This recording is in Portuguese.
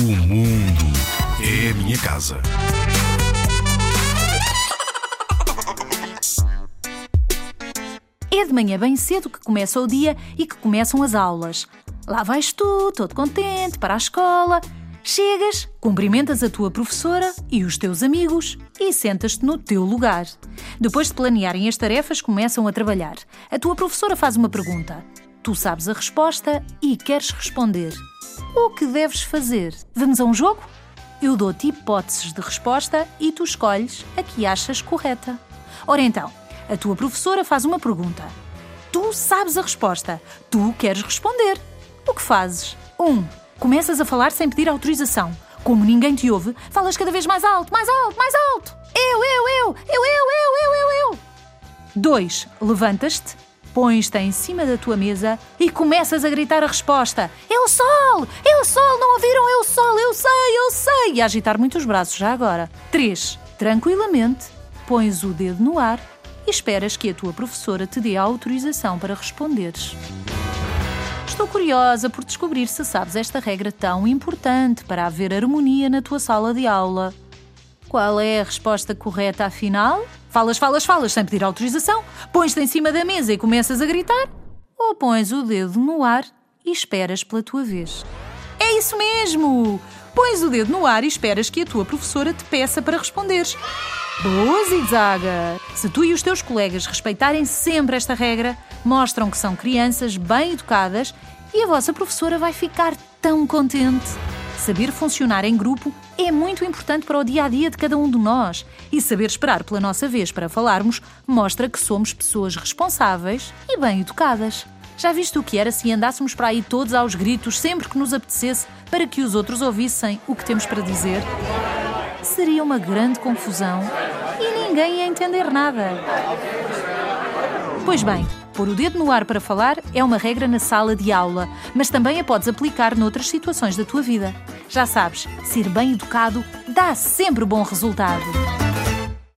O mundo é a minha casa. É de manhã bem cedo que começa o dia e que começam as aulas. Lá vais tu, todo contente, para a escola. Chegas, cumprimentas a tua professora e os teus amigos e sentas-te no teu lugar. Depois de planearem as tarefas, começam a trabalhar. A tua professora faz uma pergunta. Tu sabes a resposta e queres responder. O que deves fazer? Vamos a um jogo? Eu dou-te hipóteses de resposta e tu escolhes a que achas correta. Ora então, a tua professora faz uma pergunta. Tu sabes a resposta. Tu queres responder. O que fazes? 1. Um, começas a falar sem pedir autorização. Como ninguém te ouve, falas cada vez mais alto, mais alto, mais alto. Eu, eu, eu, eu, eu, eu, eu, eu, eu. 2. Levantas-te, pões-te em cima da tua mesa e começas a gritar a resposta. É o sol! É o sol! Não ouviram? É o sol! Eu sei, eu sei! E a agitar muito os braços já agora. 3. Tranquilamente, pões o dedo no ar e esperas que a tua professora te dê a autorização para responderes. Estou curiosa por descobrir se sabes esta regra tão importante para haver harmonia na tua sala de aula. Qual é a resposta correta afinal? Falas, falas, falas sem pedir autorização? Pões-te em cima da mesa e começas a gritar? Ou pões o dedo no ar e esperas pela tua vez? É isso mesmo! Pões o dedo no ar e esperas que a tua professora te peça para responderes. Boa, Zigzaga! Se tu e os teus colegas respeitarem sempre esta regra, mostram que são crianças bem educadas e a vossa professora vai ficar tão contente. Saber funcionar em grupo é muito importante para o dia a dia de cada um de nós e saber esperar pela nossa vez para falarmos mostra que somos pessoas responsáveis e bem educadas. Já viste o que era se andássemos para aí todos aos gritos sempre que nos apetecesse para que os outros ouvissem o que temos para dizer? Seria uma grande confusão e ninguém ia entender nada. Pois bem, pôr o dedo no ar para falar é uma regra na sala de aula, mas também a podes aplicar noutras situações da tua vida. Já sabes, ser bem educado dá sempre bom resultado.